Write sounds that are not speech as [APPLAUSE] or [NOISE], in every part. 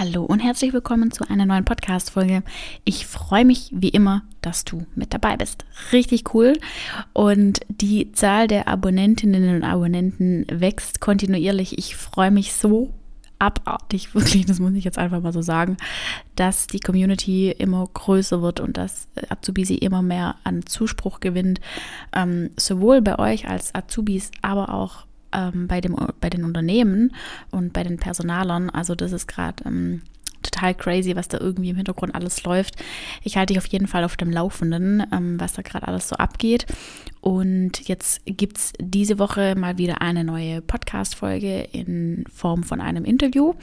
Hallo und herzlich willkommen zu einer neuen Podcast-Folge. Ich freue mich wie immer, dass du mit dabei bist. Richtig cool. Und die Zahl der Abonnentinnen und Abonnenten wächst kontinuierlich. Ich freue mich so abartig, [LAUGHS] wirklich, das muss ich jetzt einfach mal so sagen, dass die Community immer größer wird und dass Azubisi immer mehr an Zuspruch gewinnt, ähm, sowohl bei euch als Azubis, aber auch ähm, bei, dem, bei den Unternehmen und bei den Personalern. Also das ist gerade ähm, total crazy, was da irgendwie im Hintergrund alles läuft. Ich halte dich auf jeden Fall auf dem Laufenden, ähm, was da gerade alles so abgeht. Und jetzt gibt es diese Woche mal wieder eine neue Podcast-Folge in Form von einem Interview.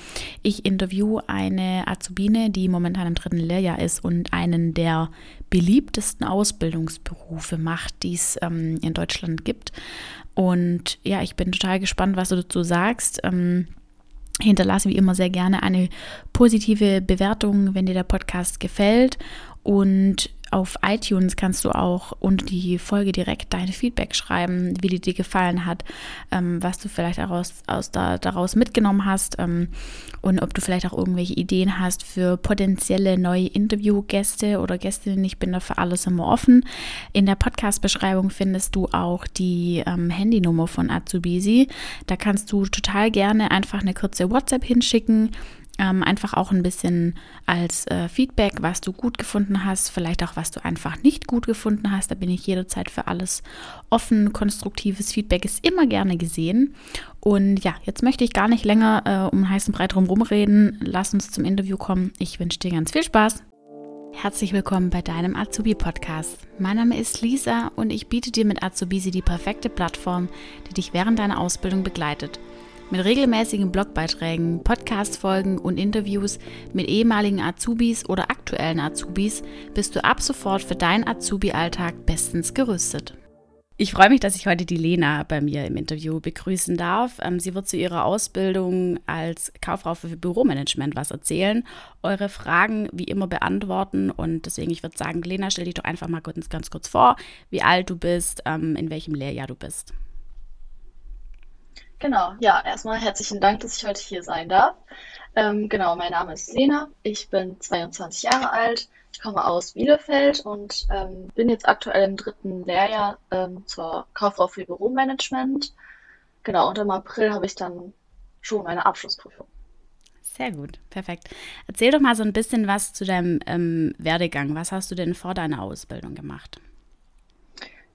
Ich interview eine Azubine, die momentan im dritten Lehrjahr ist und einen der beliebtesten Ausbildungsberufe macht, die es ähm, in Deutschland gibt. Und ja, ich bin total gespannt, was du dazu sagst. Ähm, hinterlasse wie immer sehr gerne eine positive Bewertung, wenn dir der Podcast gefällt. Und auf iTunes kannst du auch unter die Folge direkt dein Feedback schreiben, wie die dir gefallen hat, ähm, was du vielleicht daraus, aus da, daraus mitgenommen hast ähm, und ob du vielleicht auch irgendwelche Ideen hast für potenzielle neue Interviewgäste oder Gästinnen. Ich bin dafür alles immer offen. In der Podcast-Beschreibung findest du auch die ähm, Handynummer von Azubisi. Da kannst du total gerne einfach eine kurze WhatsApp hinschicken ähm, einfach auch ein bisschen als äh, Feedback, was du gut gefunden hast, vielleicht auch was du einfach nicht gut gefunden hast. Da bin ich jederzeit für alles offen. Konstruktives Feedback ist immer gerne gesehen. Und ja, jetzt möchte ich gar nicht länger äh, um heißen Breit drum reden. Lass uns zum Interview kommen. Ich wünsche dir ganz viel Spaß. Herzlich willkommen bei deinem Azubi-Podcast. Mein Name ist Lisa und ich biete dir mit Azubisi die perfekte Plattform, die dich während deiner Ausbildung begleitet – mit regelmäßigen Blogbeiträgen, Podcast-Folgen und Interviews mit ehemaligen Azubis oder aktuellen Azubis bist du ab sofort für deinen Azubi-Alltag bestens gerüstet. Ich freue mich, dass ich heute die Lena bei mir im Interview begrüßen darf. Ähm, sie wird zu ihrer Ausbildung als Kauffrau für Büromanagement was erzählen, eure Fragen wie immer beantworten und deswegen, ich würde sagen, Lena, stell dich doch einfach mal ganz, ganz kurz vor, wie alt du bist, ähm, in welchem Lehrjahr du bist. Genau, ja, erstmal herzlichen Dank, dass ich heute hier sein darf. Ähm, genau, mein Name ist Lena, ich bin 22 Jahre alt, ich komme aus Bielefeld und ähm, bin jetzt aktuell im dritten Lehrjahr ähm, zur Kauffrau für Büromanagement. Genau, und im April habe ich dann schon meine Abschlussprüfung. Sehr gut, perfekt. Erzähl doch mal so ein bisschen was zu deinem ähm, Werdegang. Was hast du denn vor deiner Ausbildung gemacht?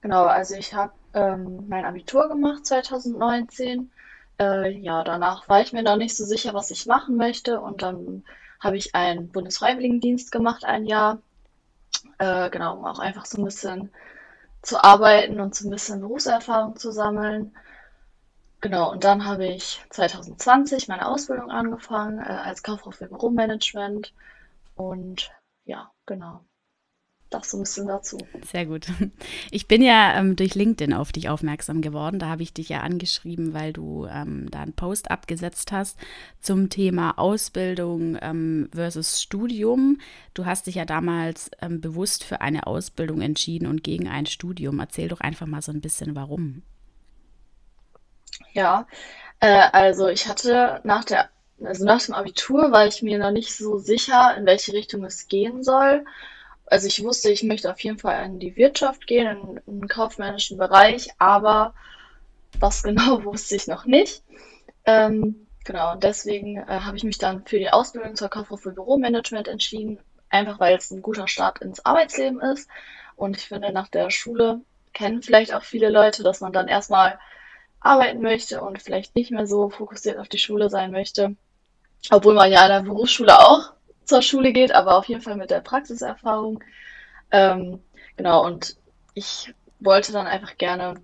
Genau, also ich habe ähm, mein Abitur gemacht 2019. Äh, ja, danach war ich mir noch nicht so sicher, was ich machen möchte. Und dann habe ich einen Bundesfreiwilligendienst gemacht, ein Jahr. Äh, genau, um auch einfach so ein bisschen zu arbeiten und so ein bisschen Berufserfahrung zu sammeln. Genau, und dann habe ich 2020 meine Ausbildung angefangen äh, als Kauffrau für Büromanagement. Und ja, genau das so ein bisschen dazu. Sehr gut. Ich bin ja ähm, durch LinkedIn auf dich aufmerksam geworden. Da habe ich dich ja angeschrieben, weil du ähm, da einen Post abgesetzt hast zum Thema Ausbildung ähm, versus Studium. Du hast dich ja damals ähm, bewusst für eine Ausbildung entschieden und gegen ein Studium. Erzähl doch einfach mal so ein bisschen, warum. Ja, äh, also ich hatte nach der also nach dem Abitur war ich mir noch nicht so sicher, in welche Richtung es gehen soll also ich wusste, ich möchte auf jeden Fall in die Wirtschaft gehen, in, in den kaufmännischen Bereich, aber was [LAUGHS] genau wusste ich noch nicht. Ähm, genau, und deswegen äh, habe ich mich dann für die Ausbildung zur Kauffrau für Büromanagement entschieden, einfach weil es ein guter Start ins Arbeitsleben ist. Und ich finde, nach der Schule kennen vielleicht auch viele Leute, dass man dann erstmal arbeiten möchte und vielleicht nicht mehr so fokussiert auf die Schule sein möchte. Obwohl man ja in der Berufsschule auch zur Schule geht, aber auf jeden Fall mit der Praxiserfahrung. Ähm, genau, und ich wollte dann einfach gerne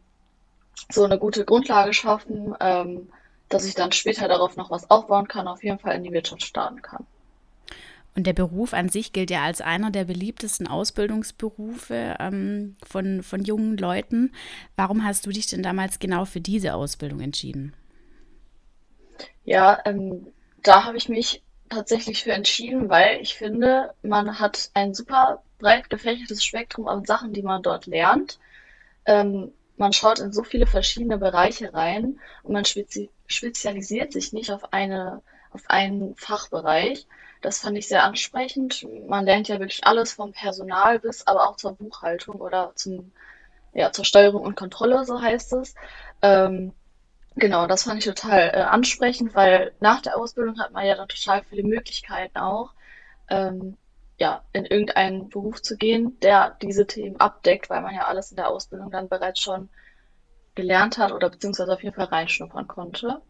so eine gute Grundlage schaffen, ähm, dass ich dann später darauf noch was aufbauen kann, auf jeden Fall in die Wirtschaft starten kann. Und der Beruf an sich gilt ja als einer der beliebtesten Ausbildungsberufe ähm, von, von jungen Leuten. Warum hast du dich denn damals genau für diese Ausbildung entschieden? Ja, ähm, da habe ich mich tatsächlich für entschieden, weil ich finde, man hat ein super breit gefächertes Spektrum an Sachen, die man dort lernt. Ähm, man schaut in so viele verschiedene Bereiche rein und man spezi spezialisiert sich nicht auf eine auf einen Fachbereich. Das fand ich sehr ansprechend. Man lernt ja wirklich alles vom Personal bis aber auch zur Buchhaltung oder zum, ja, zur Steuerung und Kontrolle, so heißt es. Ähm, genau, das fand ich total äh, ansprechend, weil nach der Ausbildung hat man ja dann total viele Möglichkeiten auch, ähm, ja, in irgendeinen Beruf zu gehen, der diese Themen abdeckt, weil man ja alles in der Ausbildung dann bereits schon gelernt hat oder beziehungsweise auf jeden Fall reinschnuppern konnte.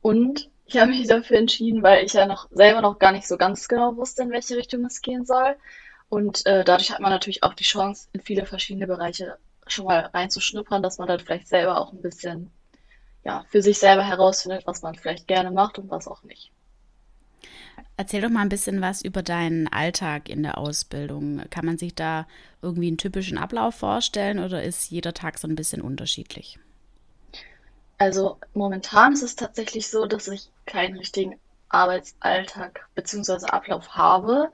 Und ich habe mich dafür entschieden, weil ich ja noch selber noch gar nicht so ganz genau wusste, in welche Richtung es gehen soll. Und äh, dadurch hat man natürlich auch die Chance, in viele verschiedene Bereiche schon mal reinzuschnuppern, dass man dann vielleicht selber auch ein bisschen ja, für sich selber herausfindet, was man vielleicht gerne macht und was auch nicht. Erzähl doch mal ein bisschen was über deinen Alltag in der Ausbildung. Kann man sich da irgendwie einen typischen Ablauf vorstellen oder ist jeder Tag so ein bisschen unterschiedlich? Also momentan ist es tatsächlich so, dass ich keinen richtigen Arbeitsalltag bzw. Ablauf habe.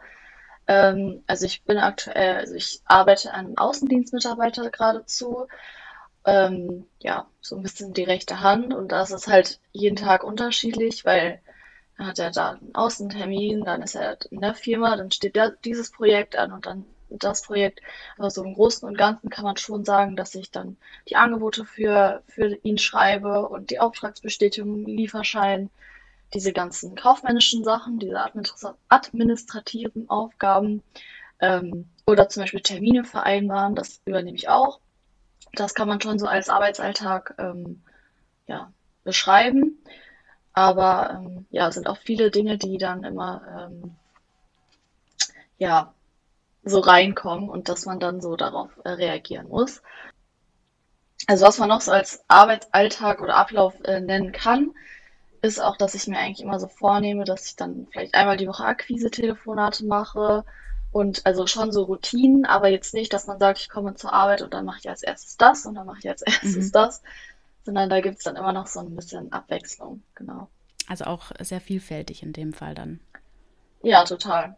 Ähm, also ich bin aktuell, also ich arbeite an einem Außendienstmitarbeiter geradezu. Ähm, ja, so ein bisschen die rechte Hand und da ist halt jeden Tag unterschiedlich, weil dann hat er da einen Außentermin, dann ist er in der Firma, dann steht da dieses Projekt an und dann das Projekt. Aber so im Großen und Ganzen kann man schon sagen, dass ich dann die Angebote für, für ihn schreibe und die Auftragsbestätigung, Lieferschein, diese ganzen kaufmännischen Sachen, diese administrativen Aufgaben ähm, oder zum Beispiel Termine vereinbaren, das übernehme ich auch. Das kann man schon so als Arbeitsalltag ähm, ja, beschreiben. Aber ähm, ja, es sind auch viele Dinge, die dann immer ähm, ja, so reinkommen und dass man dann so darauf äh, reagieren muss. Also was man noch so als Arbeitsalltag oder Ablauf äh, nennen kann, ist auch, dass ich mir eigentlich immer so vornehme, dass ich dann vielleicht einmal die Woche Akquise-Telefonate mache und also schon so Routinen, aber jetzt nicht, dass man sagt, ich komme zur Arbeit und dann mache ich als erstes das und dann mache ich als [LAUGHS] erstes mhm. das, sondern da gibt es dann immer noch so ein bisschen Abwechslung, genau. Also auch sehr vielfältig in dem Fall dann. Ja, total.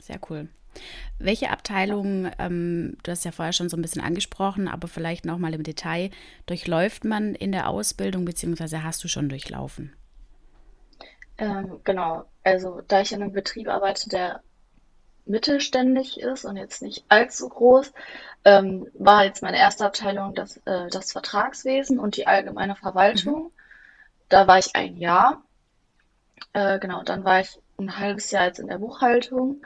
Sehr cool. Welche Abteilung, ähm, du hast ja vorher schon so ein bisschen angesprochen, aber vielleicht nochmal im Detail, durchläuft man in der Ausbildung, beziehungsweise hast du schon durchlaufen? Ähm, genau, also da ich in einem Betrieb arbeite, der mittelständig ist und jetzt nicht allzu groß, ähm, war jetzt meine erste Abteilung das, äh, das Vertragswesen und die allgemeine Verwaltung. Mhm. Da war ich ein Jahr. Äh, genau, dann war ich ein halbes Jahr jetzt in der Buchhaltung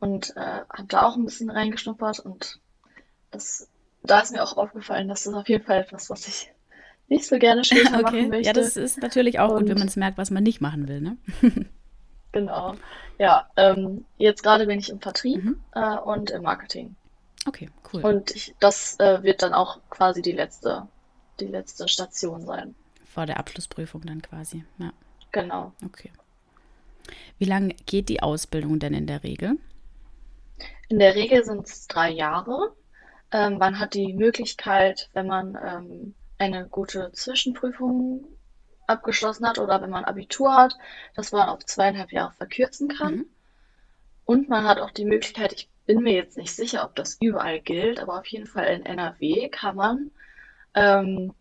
und äh, habe da auch ein bisschen reingeschnuppert und das, da ist mir auch aufgefallen, dass das auf jeden Fall etwas, was ich nicht so gerne später [LAUGHS] okay. machen möchte. Ja, das ist natürlich auch und, gut, wenn man es merkt, was man nicht machen will, ne? [LAUGHS] genau. Ja, ähm, jetzt gerade bin ich im Vertrieb mhm. äh, und im Marketing. Okay, cool. Und ich, das äh, wird dann auch quasi die letzte, die letzte Station sein. Vor der Abschlussprüfung dann quasi, ja. Genau. Okay. Wie lange geht die Ausbildung denn in der Regel? In der Regel sind es drei Jahre. Ähm, man hat die Möglichkeit, wenn man ähm, eine gute Zwischenprüfung abgeschlossen hat oder wenn man Abitur hat, dass man auf zweieinhalb Jahre verkürzen kann. Mhm. Und man hat auch die Möglichkeit, ich bin mir jetzt nicht sicher, ob das überall gilt, aber auf jeden Fall in NRW kann man ähm,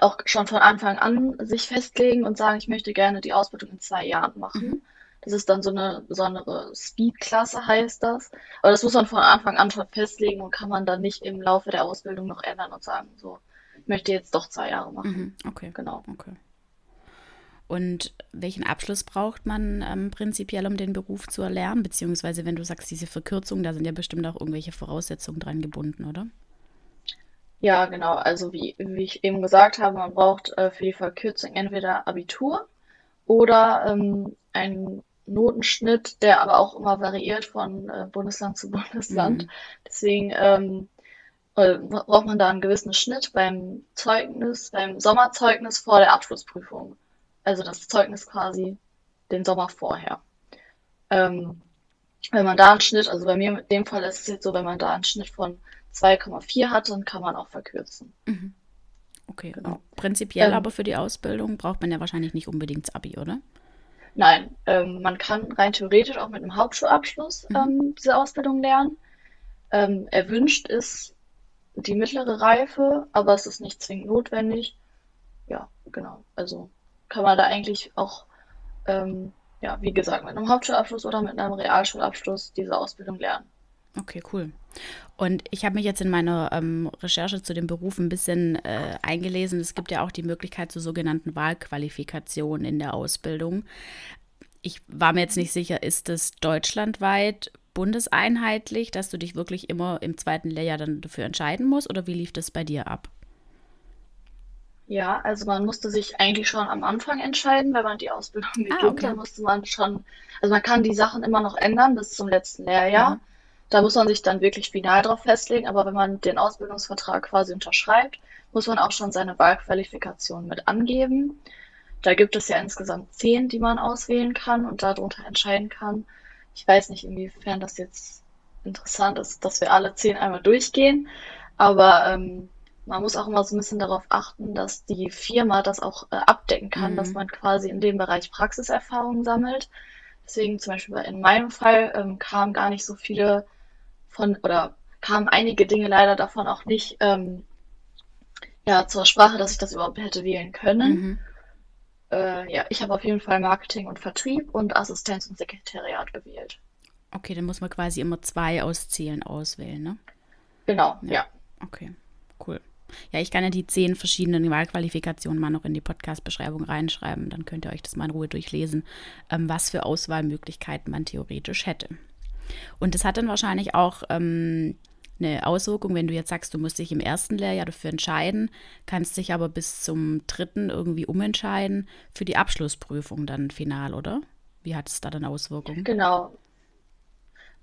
auch schon von Anfang an sich festlegen und sagen, ich möchte gerne die Ausbildung in zwei Jahren machen. Mhm. Das ist dann so eine besondere Speed-Klasse, heißt das. Aber das muss man von Anfang an schon festlegen und kann man dann nicht im Laufe der Ausbildung noch ändern und sagen, so, ich möchte jetzt doch zwei Jahre machen. Mhm, okay. Genau. Okay. Und welchen Abschluss braucht man ähm, prinzipiell, um den Beruf zu erlernen? Beziehungsweise, wenn du sagst, diese Verkürzung, da sind ja bestimmt auch irgendwelche Voraussetzungen dran gebunden, oder? Ja, genau. Also wie, wie ich eben gesagt habe, man braucht äh, für die Verkürzung entweder Abitur oder ähm, ein Notenschnitt, der aber auch immer variiert von äh, Bundesland zu Bundesland. Mhm. Deswegen ähm, äh, braucht man da einen gewissen Schnitt beim Zeugnis, beim Sommerzeugnis vor der Abschlussprüfung. Also das Zeugnis quasi den Sommer vorher. Ähm, wenn man da einen Schnitt, also bei mir in dem Fall ist es jetzt so, wenn man da einen Schnitt von 2,4 hat, dann kann man auch verkürzen. Mhm. Okay, genau. prinzipiell ähm, aber für die Ausbildung braucht man ja wahrscheinlich nicht unbedingt das Abi, oder? Nein, ähm, man kann rein theoretisch auch mit einem Hauptschulabschluss mhm. ähm, diese Ausbildung lernen. Ähm, erwünscht ist die mittlere Reife, aber es ist nicht zwingend notwendig. Ja, genau. Also kann man da eigentlich auch ähm, ja, wie gesagt, mit einem Hauptschulabschluss oder mit einem Realschulabschluss diese Ausbildung lernen. Okay, cool. Und ich habe mich jetzt in meiner ähm, Recherche zu dem Beruf ein bisschen äh, eingelesen. Es gibt ja auch die Möglichkeit zur sogenannten Wahlqualifikation in der Ausbildung. Ich war mir jetzt nicht sicher, ist das deutschlandweit bundeseinheitlich, dass du dich wirklich immer im zweiten Lehrjahr dann dafür entscheiden musst oder wie lief das bei dir ab? Ja, also man musste sich eigentlich schon am Anfang entscheiden, wenn man die Ausbildung Ah, beginnt, okay. dann musste man schon, also man kann die Sachen immer noch ändern bis zum letzten Lehrjahr. Mhm. Da muss man sich dann wirklich final drauf festlegen, aber wenn man den Ausbildungsvertrag quasi unterschreibt, muss man auch schon seine Wahlqualifikation mit angeben. Da gibt es ja insgesamt zehn, die man auswählen kann und darunter entscheiden kann. Ich weiß nicht, inwiefern das jetzt interessant ist, dass wir alle zehn einmal durchgehen, aber ähm, man muss auch immer so ein bisschen darauf achten, dass die Firma das auch äh, abdecken kann, dass Mhm. man quasi in dem Bereich Praxiserfahrung sammelt. Deswegen zum Beispiel in meinem Fall ähm, kamen gar nicht so viele von, oder kamen einige Dinge leider davon auch nicht ähm, ja, zur Sprache, dass ich das überhaupt hätte wählen können. Mhm. Äh, ja, ich habe auf jeden Fall Marketing und Vertrieb und Assistenz und Sekretariat gewählt. Okay, dann muss man quasi immer zwei aus zehn auswählen, ne? Genau, Ja. ja. Okay, cool. Ja, ich kann ja die zehn verschiedenen Wahlqualifikationen mal noch in die Podcast-Beschreibung reinschreiben. Dann könnt ihr euch das mal in Ruhe durchlesen, ähm, was für Auswahlmöglichkeiten man theoretisch hätte. Und das hat dann wahrscheinlich auch ähm, eine Auswirkung, wenn du jetzt sagst, du musst dich im ersten Lehrjahr dafür entscheiden, kannst dich aber bis zum dritten irgendwie umentscheiden für die Abschlussprüfung dann final, oder? Wie hat es da dann Auswirkungen? Genau.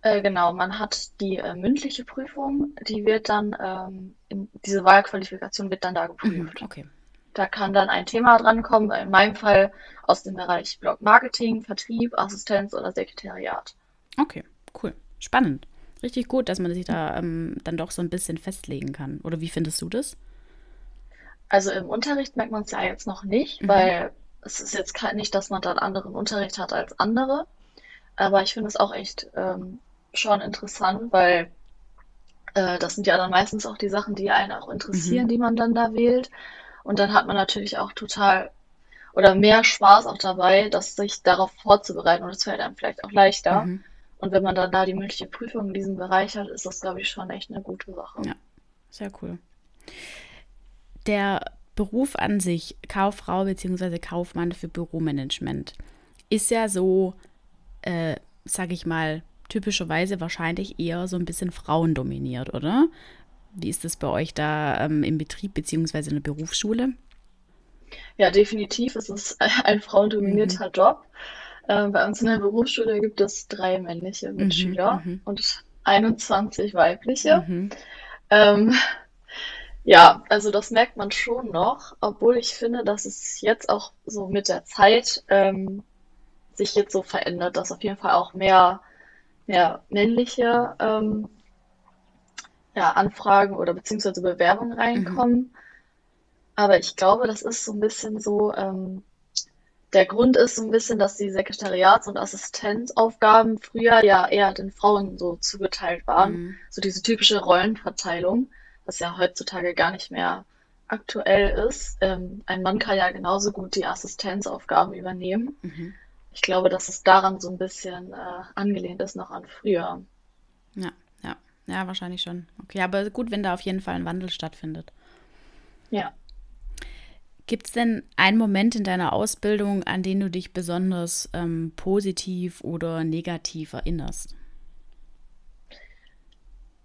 Äh, genau, man hat die äh, mündliche Prüfung, die wird dann, ähm, in, diese Wahlqualifikation wird dann da Mhm, geprüft. okay. Da kann dann ein Thema drankommen, in meinem Fall aus dem Bereich Blog Marketing, Vertrieb, Assistenz oder Sekretariat. Okay, cool. Spannend. Richtig gut, dass man sich da ähm, dann doch so ein bisschen festlegen kann. Oder wie findest du das? Also im Unterricht merkt man es ja jetzt noch nicht, Mhm. weil es ist jetzt nicht, dass man dann anderen Unterricht hat als andere. Aber ich finde es auch echt ähm, schon interessant, weil äh, das sind ja dann meistens auch die Sachen, die einen auch interessieren, Mhm. die man dann da wählt. Und dann hat man natürlich auch total oder mehr Spaß auch dabei, das sich darauf vorzubereiten und es fällt einem vielleicht auch leichter. Mhm. Und wenn man dann da die mündliche Prüfung in diesem Bereich hat, ist das, glaube ich, schon echt eine gute Sache. Ja, sehr cool. Der Beruf an sich, Kauffrau bzw. Kaufmann für Büromanagement, ist ja so, äh, sag ich mal, typischerweise wahrscheinlich eher so ein bisschen frauendominiert, oder? Wie ist das bei euch da ähm, im Betrieb bzw. in der Berufsschule? Ja, definitiv. Es ist [LAUGHS] ein Mhm. frauendominierter Job. Ähm, bei uns in der Berufsschule gibt es drei männliche Mhm, Mitschüler mhm, und 21 weibliche. mhm, Ähm, ja, also das merkt man schon noch, obwohl ich finde, dass es jetzt auch so mit der Zeit ähm, sich jetzt so verändert, dass auf jeden Fall auch mehr, mehr männliche ähm, ja, Anfragen oder beziehungsweise Bewerbungen mhm, reinkommen. Aber ich glaube, das ist so ein bisschen so, ähm, der Grund ist so ein bisschen, dass die Sekretariats- und Assistenzaufgaben früher ja eher den Frauen so zugeteilt waren. mhm. So diese typische Rollenverteilung, was ja heutzutage gar nicht mehr aktuell ist. Ähm, ein Mann kann ja genauso gut die Assistenzaufgaben übernehmen. Mhm. Ich glaube, dass es daran so ein bisschen äh, angelehnt ist noch an früher. Ja, ja, ja, wahrscheinlich schon. Okay, aber gut, wenn da auf jeden Fall ein Wandel stattfindet. Ja. Gibt es denn einen Moment in deiner Ausbildung, an den du dich besonders ähm, positiv oder negativ erinnerst?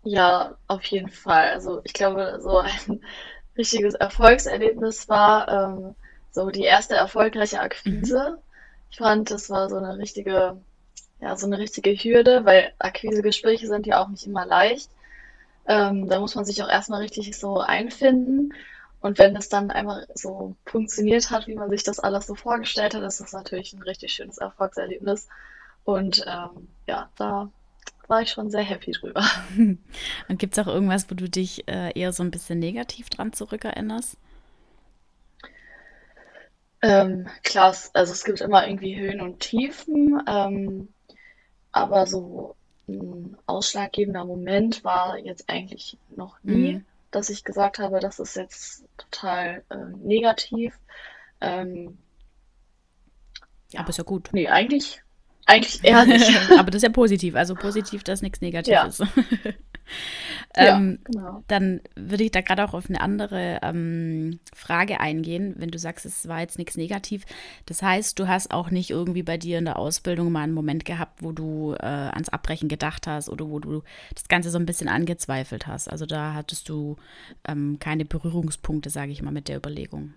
Ja, auf jeden Fall. Also ich glaube, so ein [LAUGHS] richtiges Erfolgserlebnis war ähm, so die erste erfolgreiche Mhm. Ich fand, das war so eine richtige, ja, so eine richtige Hürde, weil Akquisegespräche sind ja auch nicht immer leicht. Ähm, da muss man sich auch erstmal richtig so einfinden. Und wenn es dann einmal so funktioniert hat, wie man sich das alles so vorgestellt hat, ist das natürlich ein richtig schönes Erfolgserlebnis. Und ähm, ja, da war ich schon sehr happy drüber. [LAUGHS] Und gibt es auch irgendwas, wo du dich äh, eher so ein bisschen negativ dran zurückerinnerst? Ähm, klar, es- also es gibt immer irgendwie Höhen und Tiefen, ähm, aber so ein ausschlaggebender Moment war jetzt eigentlich noch nie, Mhm. dass ich gesagt habe, das ist jetzt total ähm, negativ. Ähm, Ja. Aber ist ja gut. Nee, eigentlich, eigentlich eher nicht. [LAUGHS] Aber das ist ja positiv. Also positiv, dass nichts negativ Ja. [LAUGHS] Ja, ähm, genau. dann würde ich da gerade auch auf eine andere ähm, Frage eingehen, wenn du sagst, es war jetzt nichts negativ. Das heißt, du hast auch nicht irgendwie bei dir in der Ausbildung mal einen Moment gehabt, wo du äh, ans Abbrechen gedacht hast oder wo du das Ganze so ein bisschen angezweifelt hast. Also da hattest du ähm, keine Berührungspunkte, sage ich mal, mit der Überlegung.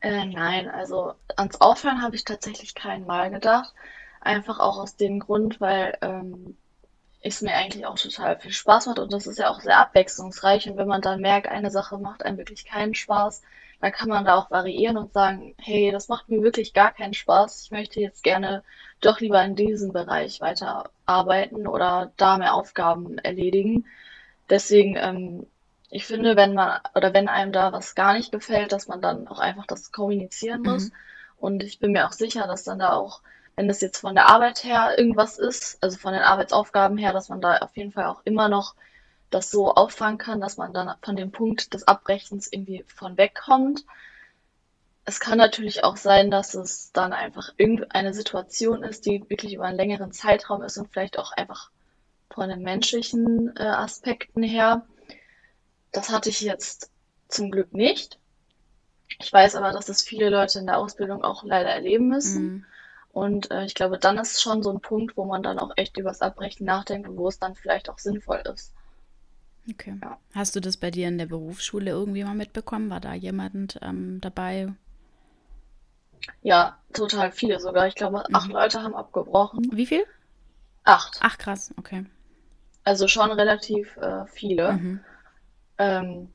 Äh, nein, also ans Aufhören habe ich tatsächlich kein Mal gedacht. Einfach auch aus dem Grund, weil ähm, es mir eigentlich auch total viel Spaß macht und das ist ja auch sehr abwechslungsreich. Und wenn man dann merkt, eine Sache macht einem wirklich keinen Spaß, dann kann man da auch variieren und sagen, hey, das macht mir wirklich gar keinen Spaß. Ich möchte jetzt gerne doch lieber in diesem Bereich weiterarbeiten oder da mehr Aufgaben erledigen. Deswegen, ähm, ich finde, wenn man oder wenn einem da was gar nicht gefällt, dass man dann auch einfach das kommunizieren muss. Mhm. Und ich bin mir auch sicher, dass dann da auch, wenn das jetzt von der Arbeit her irgendwas ist, also von den Arbeitsaufgaben her, dass man da auf jeden Fall auch immer noch das so auffangen kann, dass man dann von dem Punkt des Abbrechens irgendwie von wegkommt. Es kann natürlich auch sein, dass es dann einfach irgendeine Situation ist, die wirklich über einen längeren Zeitraum ist und vielleicht auch einfach von den menschlichen äh, Aspekten her. Das hatte ich jetzt zum Glück nicht. Ich weiß aber, dass es viele Leute in der Ausbildung auch leider erleben müssen. Mhm. Und äh, ich glaube, dann ist schon so ein Punkt, wo man dann auch echt übers Abbrechen nachdenkt und wo es dann vielleicht auch sinnvoll ist. Okay. Ja. Hast du das bei dir in der Berufsschule irgendwie mal mitbekommen? War da jemand ähm, dabei? Ja, total viele sogar. Ich glaube, acht Mhm. Leute haben abgebrochen. Wie viel? Acht. Ach, krass, okay. Also schon relativ äh, viele. Mhm. Ähm,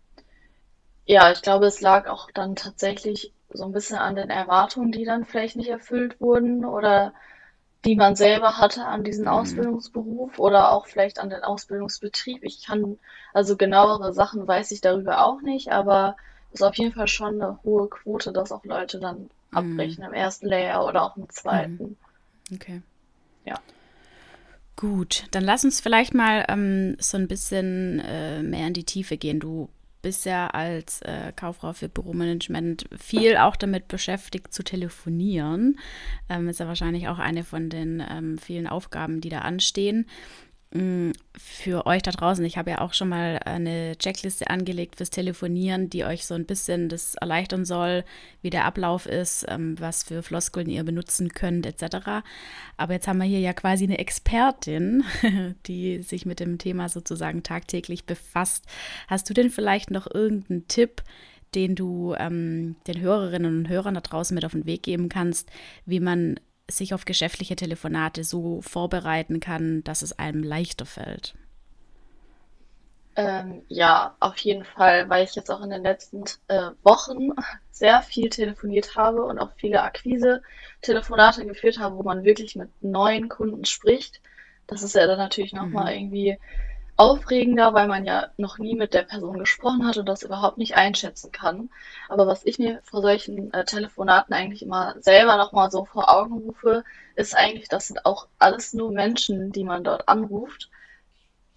ja, ich glaube, es lag auch dann tatsächlich so ein bisschen an den Erwartungen, die dann vielleicht nicht erfüllt wurden oder die man selber hatte an diesen Mhm. Ausbildungsberuf oder auch vielleicht an den Ausbildungsbetrieb. Ich kann, also genauere Sachen weiß ich darüber auch nicht, aber es ist auf jeden Fall schon eine hohe Quote, dass auch Leute dann Mhm. abbrechen im ersten Layer oder auch im Mhm. zweiten. Okay. Ja. Gut, dann lass uns vielleicht mal ähm, so ein bisschen äh, mehr in die Tiefe gehen. Du bist ja als äh, Kauffrau für Büromanagement viel auch damit beschäftigt zu telefonieren. Ähm, ist ja wahrscheinlich auch eine von den ähm, vielen Aufgaben, die da anstehen. Mm, Für euch da draußen, ich habe ja auch schon mal eine Checkliste angelegt fürs Telefonieren, die euch so ein bisschen das erleichtern soll, wie der Ablauf ist, ähm, was für Floskeln ihr benutzen könnt, etc. Aber jetzt haben wir hier ja quasi eine Expertin, [LAUGHS] die sich mit dem Thema sozusagen tagtäglich befasst. Hast du denn vielleicht noch irgendeinen Tipp, den du ähm, den Hörerinnen und Hörern da draußen mit auf den Weg geben kannst, wie man sich auf geschäftliche Telefonate so vorbereiten kann, dass es einem leichter fällt? Ähm, ja, auf jeden Fall, weil ich jetzt auch in den letzten äh, Wochen sehr viel telefoniert habe und auch viele Akquise-Telefonate geführt habe, wo man wirklich mit neuen Kunden spricht. Das ist ja dann natürlich nochmal Mhm. irgendwie aufregender, weil man ja noch nie mit der Person gesprochen hat und das überhaupt nicht einschätzen kann. Aber was ich mir vor solchen äh, Telefonaten eigentlich immer selber nochmal so vor Augen rufe, ist eigentlich, das sind auch alles nur Menschen, die man dort anruft.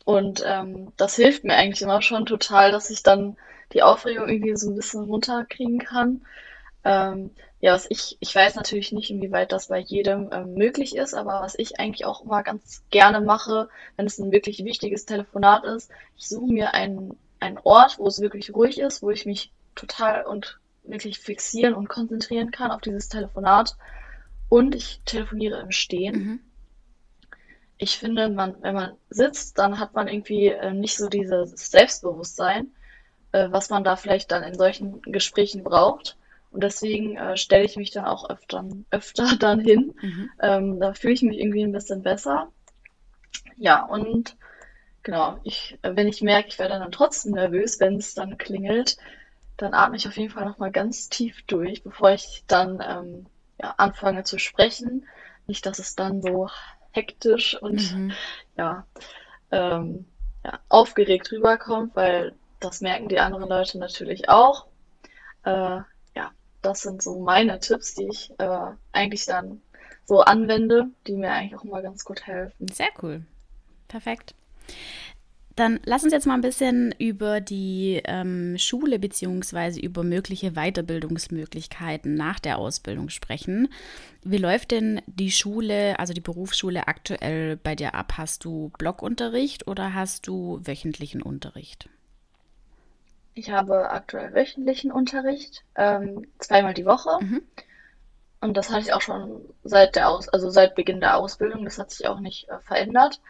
Und ähm, das hilft mir eigentlich immer schon total, dass ich dann die Aufregung irgendwie so ein bisschen runterkriegen kann. Ähm, ja, was ich, ich weiß natürlich nicht, inwieweit das bei jedem ähm, möglich ist, aber was ich eigentlich auch immer ganz gerne mache, wenn es ein wirklich wichtiges Telefonat ist, ich suche mir einen, einen Ort, wo es wirklich ruhig ist, wo ich mich total und wirklich fixieren und konzentrieren kann auf dieses Telefonat. Und ich telefoniere im Stehen. Mhm. Ich finde, man, wenn man sitzt, dann hat man irgendwie äh, nicht so dieses Selbstbewusstsein, äh, was man da vielleicht dann in solchen Gesprächen braucht. Und deswegen äh, stelle ich mich dann auch öfter, öfter [LAUGHS] dann hin. Mhm. Ähm, da fühle ich mich irgendwie ein bisschen besser. Ja, und genau, ich, wenn ich merke, ich werde dann trotzdem nervös, wenn es dann klingelt, dann atme ich auf jeden Fall nochmal ganz tief durch, bevor ich dann ähm, ja, anfange zu sprechen. Nicht, dass es dann so hektisch und Mhm. ja, ähm, ja, aufgeregt rüberkommt, weil das merken die anderen Leute natürlich auch. Äh, das sind so meine Tipps, die ich äh, eigentlich dann so anwende, die mir eigentlich auch immer ganz gut helfen. Sehr cool. Perfekt. Dann lass uns jetzt mal ein bisschen über die ähm, Schule bzw. über mögliche Weiterbildungsmöglichkeiten nach der Ausbildung sprechen. Wie läuft denn die Schule, also die Berufsschule aktuell bei dir ab? Hast du Blockunterricht oder hast du wöchentlichen Unterricht? Ich habe aktuell wöchentlichen Unterricht, ähm, zweimal die Woche. Mhm. Und das hatte ich auch schon seit der Aus, also seit Beginn der Ausbildung. Das hat sich auch nicht äh, verändert.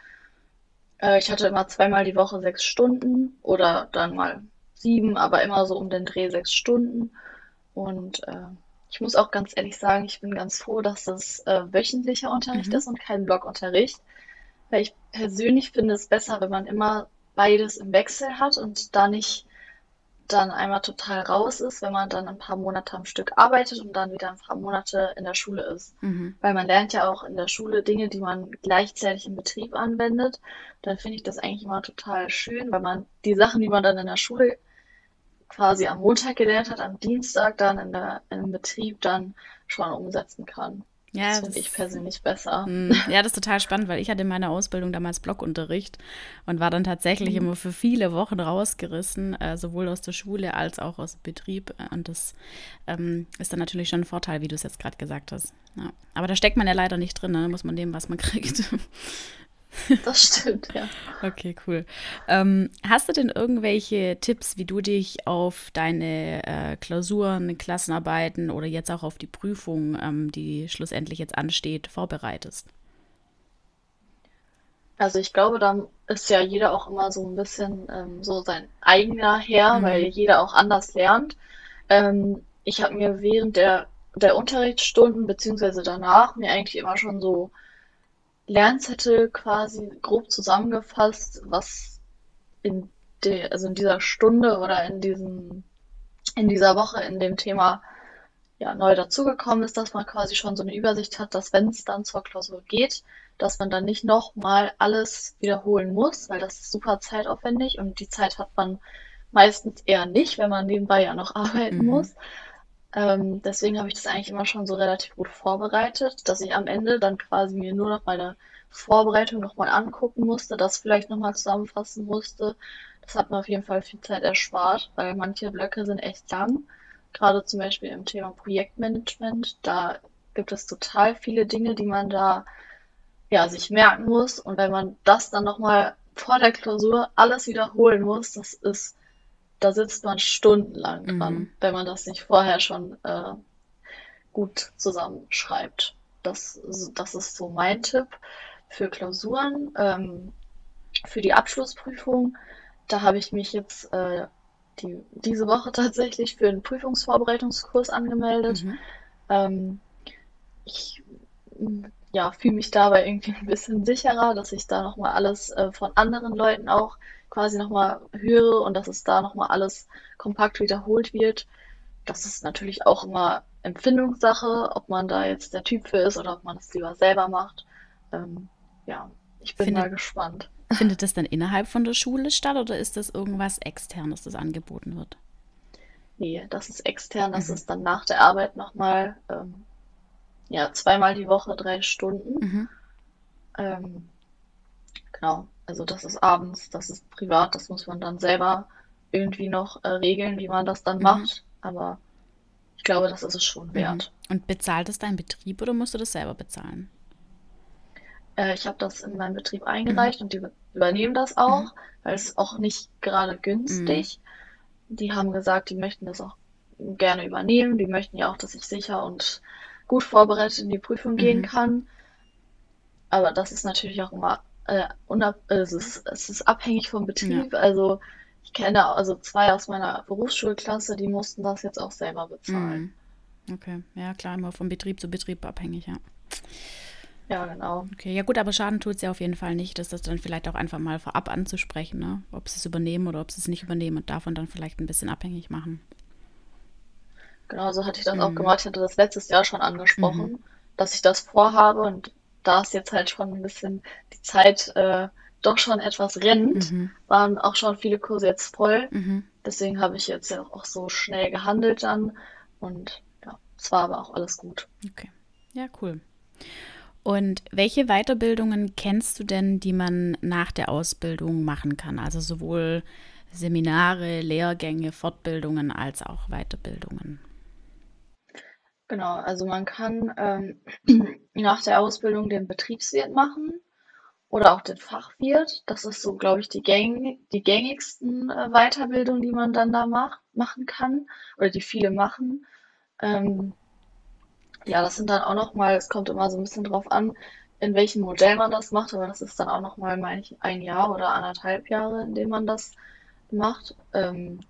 Äh, ich hatte immer zweimal die Woche sechs Stunden oder dann mal sieben, aber immer so um den Dreh sechs Stunden. Und äh, ich muss auch ganz ehrlich sagen, ich bin ganz froh, dass das äh, wöchentlicher Unterricht mhm. ist und kein Blockunterricht. Weil ich persönlich finde es besser, wenn man immer beides im Wechsel hat und da nicht dann einmal total raus ist, wenn man dann ein paar Monate am Stück arbeitet und dann wieder ein paar Monate in der Schule ist. Mhm. Weil man lernt ja auch in der Schule Dinge, die man gleichzeitig im Betrieb anwendet. Dann finde ich das eigentlich immer total schön, weil man die Sachen, die man dann in der Schule quasi am Montag gelernt hat, am Dienstag dann in der, im Betrieb dann schon umsetzen kann. Ja, das finde ich persönlich besser. Hm, [LAUGHS] ja, das ist total spannend, weil ich hatte in meiner Ausbildung damals Blockunterricht und war dann tatsächlich mhm. immer für viele Wochen rausgerissen, äh, sowohl aus der Schule als auch aus dem Betrieb. Und das ähm, ist dann natürlich schon ein Vorteil, wie du es jetzt gerade gesagt hast. Ja. Aber da steckt man ja leider nicht drin, ne? da muss man nehmen, was man [LAUGHS] kriegt. [LAUGHS] Das stimmt, ja. Okay, cool. Ähm, hast du denn irgendwelche Tipps, wie du dich auf deine äh, Klausuren, Klassenarbeiten oder jetzt auch auf die Prüfung, ähm, die schlussendlich jetzt ansteht, vorbereitest? Also ich glaube, da ist ja jeder auch immer so ein bisschen ähm, so sein eigener Herr, mhm. weil jeder auch anders lernt. Ähm, ich habe mir während der, der Unterrichtsstunden beziehungsweise danach mir eigentlich immer schon so Lernzettel quasi grob zusammengefasst, was in der, also in dieser Stunde oder in diesem, in dieser Woche in dem Thema ja, neu dazugekommen ist, dass man quasi schon so eine Übersicht hat, dass wenn es dann zur Klausur geht, dass man dann nicht nochmal alles wiederholen muss, weil das ist super zeitaufwendig und die Zeit hat man meistens eher nicht, wenn man nebenbei ja noch arbeiten mhm. muss. Ähm, deswegen habe ich das eigentlich immer schon so relativ gut vorbereitet, dass ich am Ende dann quasi mir nur noch meine Vorbereitung nochmal angucken musste, das vielleicht nochmal zusammenfassen musste. Das hat mir auf jeden Fall viel Zeit erspart, weil manche Blöcke sind echt lang. Gerade zum Beispiel im Thema Projektmanagement, da gibt es total viele Dinge, die man da ja, sich merken muss. Und wenn man das dann nochmal vor der Klausur alles wiederholen muss, das ist da sitzt man stundenlang dran, mhm. wenn man das nicht vorher schon äh, gut zusammenschreibt. Das, das ist so mein Tipp für Klausuren. Ähm, für die Abschlussprüfung, da habe ich mich jetzt äh, die, diese Woche [LAUGHS] tatsächlich für einen Prüfungsvorbereitungskurs angemeldet. Mhm. Ähm, ich ja, fühle mich dabei irgendwie ein bisschen sicherer, dass ich da nochmal alles äh, von anderen Leuten auch quasi nochmal höre und dass es da nochmal alles kompakt wiederholt wird. Das ist natürlich auch immer Empfindungssache, ob man da jetzt der Typ für ist oder ob man es lieber selber macht. Ähm, ja, ich bin findet, mal gespannt. [LAUGHS] Findet das dann innerhalb von der Schule statt oder ist das irgendwas externes, das angeboten wird? Nee, das ist extern, das mhm. ist dann nach der Arbeit nochmal, ähm, ja, zweimal die Woche drei Stunden. Mhm. Ähm, genau. Also das ist abends, das ist privat, das muss man dann selber irgendwie noch äh, regeln, wie man das dann mhm. macht. Aber ich glaube, das ist es schon mhm. wert. Und bezahlt es dein Betrieb oder musst du das selber bezahlen? Äh, ich habe das in meinen Betrieb eingereicht mhm. und die übernehmen das auch, mhm. weil es auch nicht gerade günstig. Mhm. Die haben gesagt, die möchten das auch gerne übernehmen. Die möchten ja auch, dass ich sicher und gut vorbereitet in die Prüfung gehen mhm. kann. Aber das ist natürlich auch immer äh, unab also es, ist, es ist abhängig vom Betrieb. Ja. Also ich kenne also zwei aus meiner Berufsschulklasse, die mussten das jetzt auch selber bezahlen. Mhm. Okay, ja klar, immer vom Betrieb zu Betrieb abhängig, ja. Ja, genau. Okay, ja gut, aber Schaden tut es ja auf jeden Fall nicht, dass das dann vielleicht auch einfach mal vorab anzusprechen, ne? ob sie es übernehmen oder ob sie es nicht übernehmen und davon dann vielleicht ein bisschen abhängig machen. Genau, so hatte ich das mhm. auch gemacht. Ich hatte das letztes Jahr schon angesprochen, mhm. dass ich das vorhabe und da es jetzt halt schon ein bisschen die Zeit äh, doch schon etwas rennt, mhm. waren auch schon viele Kurse jetzt voll. Mhm. Deswegen habe ich jetzt ja auch so schnell gehandelt dann und ja, es war aber auch alles gut. Okay, ja, cool. Und welche Weiterbildungen kennst du denn, die man nach der Ausbildung machen kann? Also sowohl Seminare, Lehrgänge, Fortbildungen als auch Weiterbildungen. Genau, also man kann ähm, [CLEARS THROAT] nach der Ausbildung den Betriebswirt machen oder auch den Fachwirt. Das ist so, glaube ich, die, gängig, die gängigsten äh, Weiterbildungen, die man dann da macht, machen kann oder die viele machen. Ähm, ja, das sind dann auch nochmal, es kommt immer so ein bisschen drauf an, in welchem Modell man das macht, aber das ist dann auch nochmal, meine ich, ein Jahr oder anderthalb Jahre, in dem man das macht. Ähm,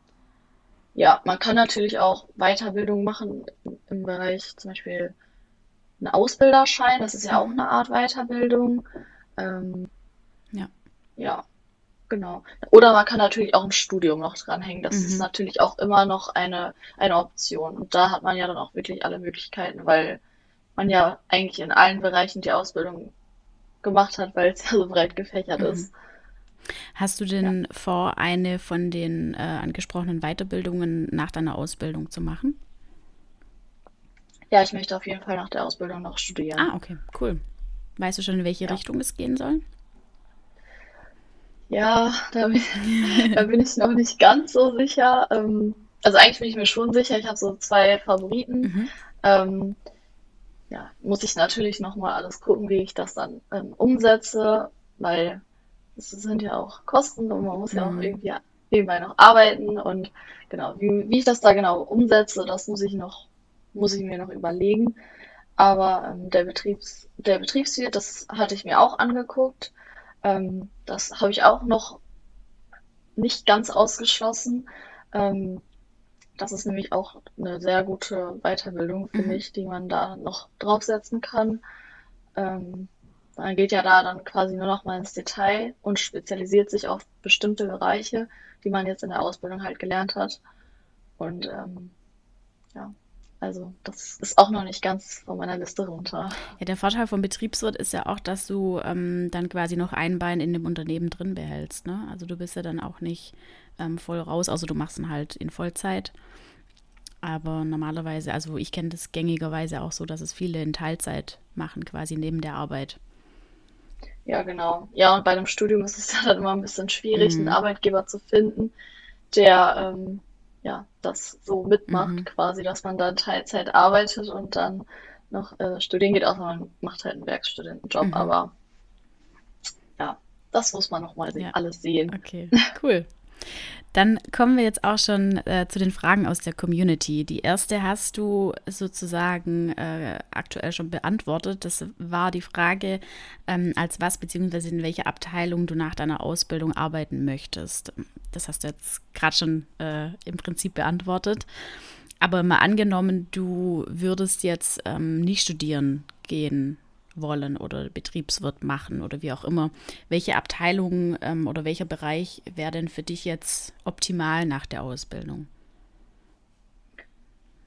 ja, man kann natürlich auch Weiterbildung machen im Bereich zum Beispiel ein Ausbilderschein, das ist ja auch eine Art Weiterbildung. Ähm, ja. Ja, genau. Oder man kann natürlich auch ein Studium noch dranhängen. Das mhm. ist natürlich auch immer noch eine, eine Option. Und da hat man ja dann auch wirklich alle Möglichkeiten, weil man ja eigentlich in allen Bereichen die Ausbildung gemacht hat, weil es ja [LAUGHS] so breit gefächert mhm. ist. Hast du denn ja. vor, eine von den äh, angesprochenen Weiterbildungen nach deiner Ausbildung zu machen? Ja, ich möchte auf jeden Fall nach der Ausbildung noch studieren. Ah, okay, cool. Weißt du schon, in welche ja. Richtung es gehen soll? Ja, da bin, da bin, ich noch nicht ganz so sicher. Ähm, also eigentlich bin ich mir schon sicher, ich habe so zwei Favoriten. Mhm. Ähm, ja, muss ich natürlich nochmal alles gucken, wie ich das dann ähm, umsetze, weil es sind ja auch Kosten und man muss ja auch mhm. irgendwie nebenbei noch arbeiten und genau, wie, wie ich das da genau umsetze, das muss ich noch, muss ich mir noch überlegen. Aber ähm, der Betriebs, der Betriebswirt, das hatte ich mir auch angeguckt. Ähm, das habe ich auch noch nicht ganz ausgeschlossen. Ähm, das ist nämlich auch eine sehr gute Weiterbildung für mhm. mich, die man da noch draufsetzen kann. Ähm, man geht ja da dann quasi nur noch mal ins Detail und spezialisiert sich auf bestimmte Bereiche, die man jetzt in der Ausbildung halt gelernt hat. Und ähm, ja, also das ist auch noch nicht ganz von meiner Liste runter. Ja, der Vorteil vom Betriebswirt ist ja auch, dass du ähm, dann quasi noch ein Bein in dem Unternehmen drin behältst. Ne? Also du bist ja dann auch nicht ähm, voll raus, also du machst ihn halt in Vollzeit. Aber normalerweise, also ich kenne das gängigerweise auch so, dass es viele in Teilzeit machen, quasi neben der Arbeit. Ja, genau. Ja, und bei einem Studium ist es ja [LAUGHS] dann immer ein bisschen schwierig, mhm. einen Arbeitgeber zu finden, der ähm, ja das so mitmacht, mhm. quasi, dass man dann Teilzeit arbeitet und dann noch äh, studieren geht, außer man macht halt einen Werkstudentenjob. Mhm. Aber ja, das muss man nochmal ja. alles sehen. Okay, cool. Dann kommen wir jetzt auch schon äh, zu den Fragen aus der Community. Die erste hast du sozusagen äh, aktuell schon beantwortet. Das war die Frage, ähm, als was bzw. in welcher Abteilung du nach deiner Ausbildung arbeiten möchtest. Das hast du jetzt gerade schon äh, im Prinzip beantwortet. Aber mal angenommen, du würdest jetzt ähm, nicht studieren gehen wollen oder Betriebswirt machen oder wie auch immer. Welche Abteilung ähm, oder welcher Bereich wäre denn für dich jetzt optimal nach der Ausbildung?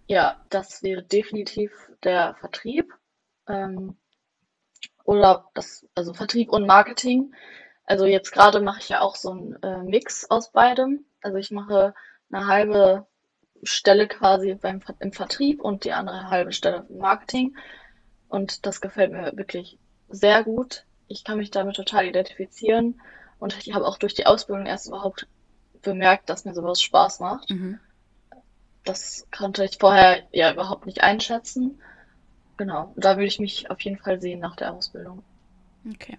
Ja, das wäre definitiv der Vertrieb. Ähm, oder das, also Vertrieb und Marketing. Also jetzt gerade mache ich ja auch so einen äh, Mix aus beidem. Also ich mache eine halbe Stelle quasi beim, im Vertrieb und die andere halbe Stelle im Marketing. Und das gefällt mir wirklich sehr gut. Ich kann mich damit total identifizieren. Und ich habe auch durch die Ausbildung erst überhaupt bemerkt, dass mir sowas Spaß macht. Mhm. Das konnte ich vorher ja überhaupt nicht einschätzen. Genau, da würde ich mich auf jeden Fall sehen nach der Ausbildung. Okay.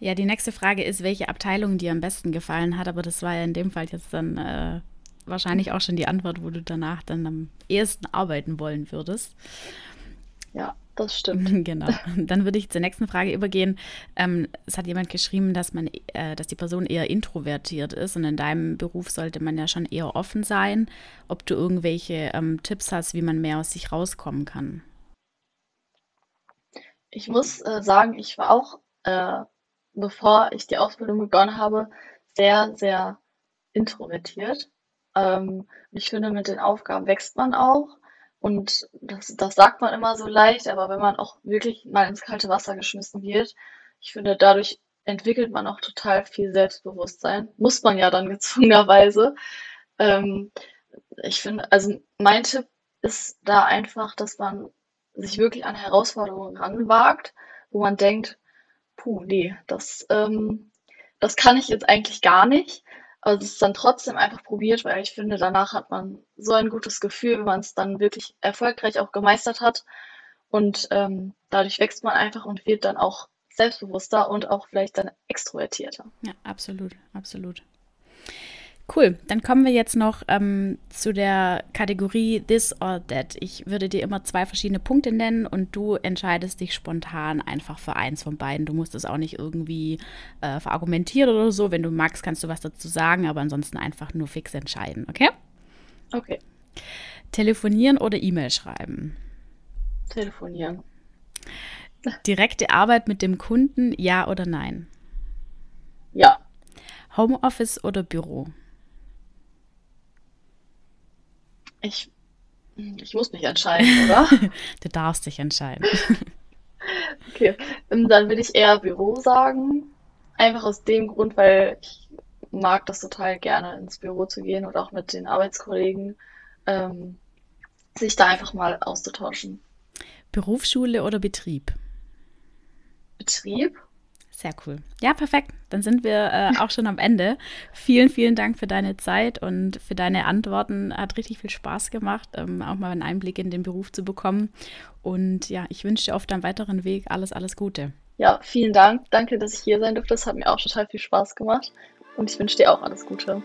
Ja, die nächste Frage ist, welche Abteilung dir am besten gefallen hat, aber das war ja in dem Fall jetzt dann äh, wahrscheinlich auch schon die Antwort, wo du danach dann am ehesten arbeiten wollen würdest. Ja, das [LAUGHS] stimmt. Genau. Dann würde ich zur nächsten Frage übergehen. Ähm, es hat jemand geschrieben, dass man, äh, dass die Person eher introvertiert ist und in deinem Beruf sollte man ja schon eher offen sein. Ob du irgendwelche ähm, Tipps hast, wie man mehr aus sich rauskommen kann? Ich muss äh, sagen, ich war auch, äh, bevor ich die Ausbildung begonnen habe, sehr, sehr introvertiert. Ähm, ich finde, mit den Aufgaben wächst man auch. Und das, das sagt man immer so leicht, aber wenn man auch wirklich mal ins kalte Wasser geschmissen wird, ich finde, dadurch entwickelt man auch total viel Selbstbewusstsein. Muss man ja dann [LAUGHS] gezwungenerweise. Ähm, ich finde, also mein Tipp ist da einfach, dass man sich wirklich an Herausforderungen ranwagt. wo man denkt, puh, nee, das, ähm, das kann ich jetzt eigentlich gar nicht. Aber es ist dann trotzdem einfach probiert, weil ich finde, danach hat man so ein gutes Gefühl, wenn man es dann wirklich erfolgreich auch gemeistert hat. Und ähm, dadurch wächst man einfach und wird dann auch selbstbewusster und auch vielleicht dann extrovertierter. Ja, absolut, absolut. Cool, dann kommen wir jetzt noch ähm, zu der Kategorie This or That. Ich würde dir immer zwei verschiedene Punkte nennen und du entscheidest dich spontan einfach für eins von beiden. Du musst es auch nicht irgendwie äh, verargumentieren oder so. Wenn du magst, kannst du was dazu sagen, aber ansonsten einfach nur fix entscheiden, okay? Okay. Telefonieren oder E-Mail schreiben? Telefonieren. Direkte Arbeit mit dem Kunden, ja oder nein? Ja. Homeoffice oder Büro? Ich, ich muss mich entscheiden, oder? [LAUGHS] du darfst dich entscheiden. okay, ähm, dann würde ich eher Büro sagen. Einfach aus dem Grund, weil ich mag das total gerne, ins Büro zu gehen und auch mit den Arbeitskollegen ähm, sich da einfach mal auszutauschen. Berufsschule oder Betrieb? Betrieb. Sehr cool. Ja, perfekt. Dann sind wir äh, [LAUGHS] auch schon am Ende. Vielen, vielen Dank für deine Zeit und für deine Antworten. Hat richtig viel Spaß gemacht, ähm, auch mal einen Einblick in den Beruf zu bekommen. Und ja, ich wünsche dir auf deinem weiteren Weg alles, alles Gute. Ja, vielen Dank. Danke, dass ich hier sein durfte. Das hat mir auch total viel Spaß gemacht. Und ich wünsche dir auch alles Gute.